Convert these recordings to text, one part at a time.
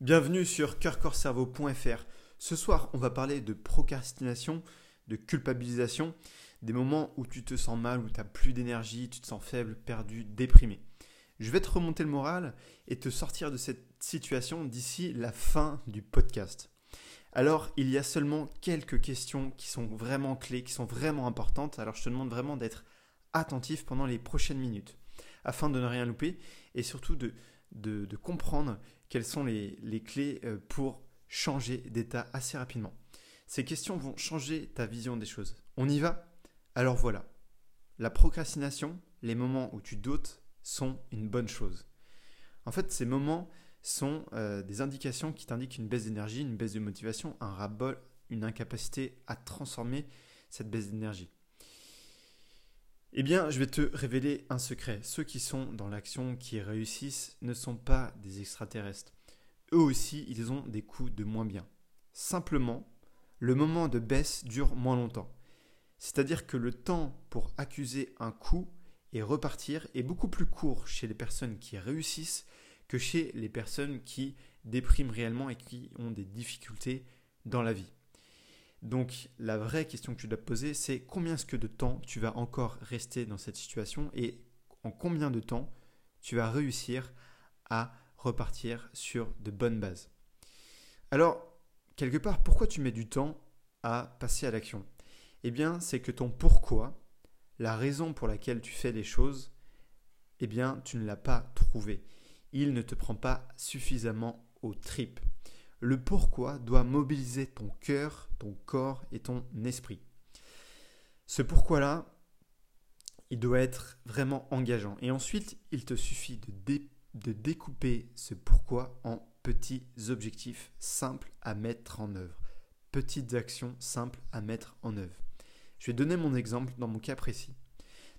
Bienvenue sur coeurcorcerveau.fr. Ce soir, on va parler de procrastination, de culpabilisation, des moments où tu te sens mal, où tu n'as plus d'énergie, tu te sens faible, perdu, déprimé. Je vais te remonter le moral et te sortir de cette situation d'ici la fin du podcast. Alors, il y a seulement quelques questions qui sont vraiment clés, qui sont vraiment importantes. Alors, je te demande vraiment d'être attentif pendant les prochaines minutes afin de ne rien louper et surtout de, de, comprendre quelles sont les, clés euh, pour changer d'état assez rapidement. Ces questions vont changer ta vision des choses. On y va? Alors voilà. La procrastination, les moments où tu doutes, sont une bonne chose. En fait, ces moments sont euh, des indications qui t'indiquent une baisse d'énergie, une baisse de motivation, un ras-bol, une incapacité à transformer cette baisse d'énergie. Eh bien, je vais te révéler un secret. Ceux qui sont dans l'action, qui réussissent, ne sont pas des extraterrestres. Eux aussi, ils ont des coups de moins bien. Simplement, le moment de baisse dure moins longtemps. C'est-à-dire que le temps pour accuser un coup et repartir est beaucoup plus court chez les personnes qui réussissent que chez les personnes qui dépriment réellement et qui ont des difficultés dans la vie. Donc la vraie question que tu dois te poser, c'est combien ce que de temps tu vas encore rester dans cette situation et en combien de temps tu vas réussir à repartir sur de bonnes bases. Alors, quelque part, pourquoi tu mets du temps à passer à l'action? Eh bien, c'est que ton pourquoi, la raison pour laquelle tu fais les choses, eh bien, tu ne l'as pas trouvé. Il ne te prend pas suffisamment aux tripes. Le pourquoi doit mobiliser ton cœur, ton corps et ton esprit. Ce pourquoi-là, il doit être vraiment engageant. Et ensuite, il te suffit de, découper ce pourquoi en petits objectifs simples à mettre en œuvre. Petites actions simples à mettre en œuvre. Je vais donner mon exemple dans mon cas précis.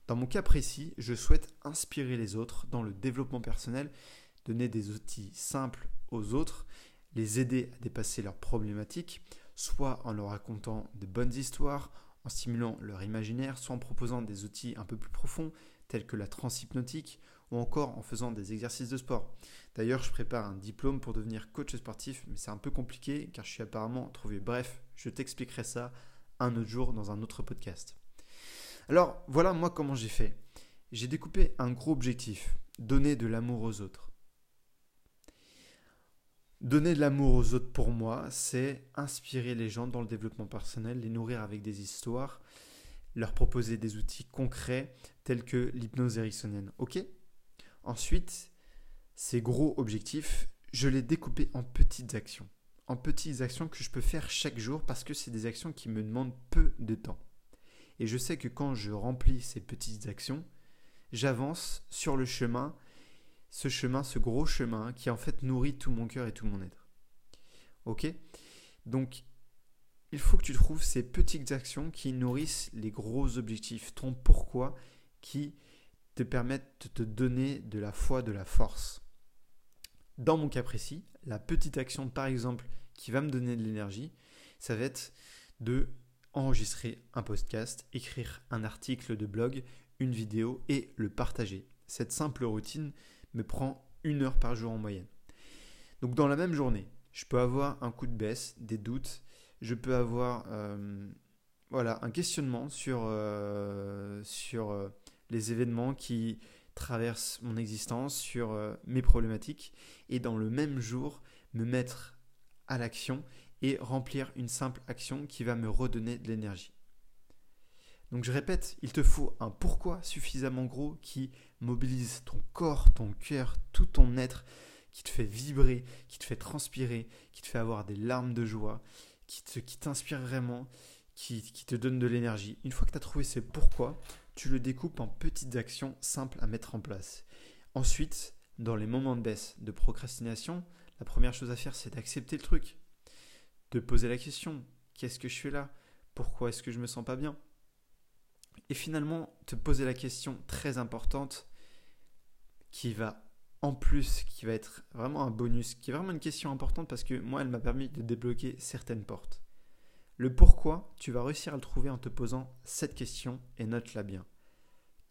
Dans mon cas précis, je souhaite inspirer les autres dans le développement personnel, donner des outils simples aux autres les aider à dépasser leurs problématiques, soit en leur racontant de bonnes histoires, en stimulant leur imaginaire, soit en proposant des outils un peu plus profonds, tels que la transhypnotique, ou encore en faisant des exercices de sport. D'ailleurs, je prépare un diplôme pour devenir coach sportif, mais c'est un peu compliqué car je suis apparemment trouvé. Bref, je t'expliquerai ça un autre jour dans un autre podcast. Alors, voilà moi comment j'ai fait. J'ai découpé un gros objectif, donner de l'amour aux autres. Donner de l'amour aux autres pour moi, c'est inspirer les gens dans le développement personnel, les nourrir avec des histoires, leur proposer des outils concrets tels que l'hypnose ericksonienne. Ok? Ensuite, ces gros objectifs, je les découpé en petites actions. En petites actions que je peux faire chaque jour parce que c'est des actions qui me demandent peu de temps. Et je sais que quand je remplis ces petites actions, j'avance sur le chemin ce chemin, ce gros chemin qui en fait nourrit tout mon cœur et tout mon être. Ok? Donc, il faut que tu trouves ces petites actions qui nourrissent les gros objectifs, ton pourquoi, qui te permettent de te donner de la foi, de la force. Dans mon cas précis, la petite action, par exemple, qui va me donner de l'énergie, ça va être de enregistrer un podcast, écrire un article de blog, une vidéo et le partager. Cette simple routine, me prend une heure par jour en moyenne. Donc dans la même journée, je peux avoir un coup de baisse, des doutes, je peux avoir euh, voilà, un questionnement sur, euh, euh, les événements qui traversent mon existence, sur mes problématiques, et dans le même jour, me mettre à l'action et remplir une simple action qui va me redonner de l'énergie. Donc je répète, il te faut un pourquoi suffisamment gros qui mobilise ton corps, ton cœur, tout ton être, qui te fait vibrer, qui te fait transpirer, qui te fait avoir des larmes de joie, qui t'inspire vraiment, qui, qui te donne de l'énergie. Une fois que tu as trouvé ce pourquoi, tu le découpes en petites actions simples à mettre en place. Ensuite, dans les moments de baisse, de procrastination, la première chose à faire, c'est d'accepter le truc. De poser la question, qu'est-ce que je fais là? Pourquoi est-ce que je me sens pas bien? Et finalement te poser la question très importante qui va en plus, qui va être vraiment un bonus, qui est vraiment une question importante parce que moi, elle m'a permis de débloquer certaines portes. Le pourquoi, tu vas réussir à le trouver en te posant cette question et note-la bien.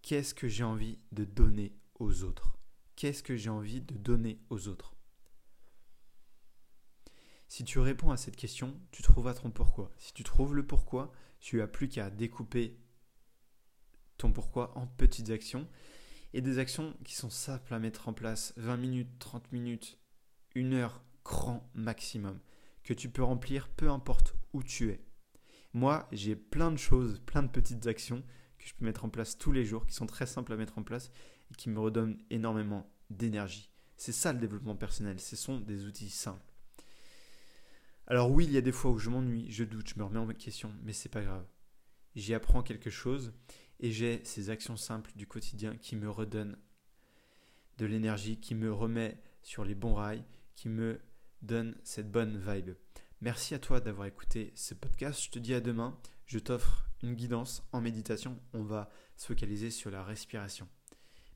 Qu'est-ce que j'ai envie de donner aux autres? Qu'est-ce que j'ai envie de donner aux autres? Si tu réponds à cette question, tu trouveras ton pourquoi. Si tu trouves le pourquoi, tu n'as plus qu'à découper ton pourquoi en petites actions et des actions qui sont simples à mettre en place 20 minutes, 30 minutes, une heure grand maximum que tu peux remplir peu importe où tu es. Moi, j'ai plein de choses, plein de petites actions que je peux mettre en place tous les jours qui sont très simples à mettre en place et qui me redonnent énormément d'énergie. C'est ça le développement personnel, ce sont des outils simples. Alors oui, il y a des fois où je m'ennuie, je doute, je me remets en question, mais c'est pas grave. J'y apprends quelque chose et j'ai ces actions simples du quotidien qui me redonnent de l'énergie, qui me remet sur les bons rails, qui me donne cette bonne vibe. Merci à toi d'avoir écouté ce podcast. Je te dis à demain. Je t'offre une guidance en méditation. On va se focaliser sur la respiration.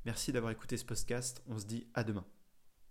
Merci d'avoir écouté ce podcast. On se dit à demain.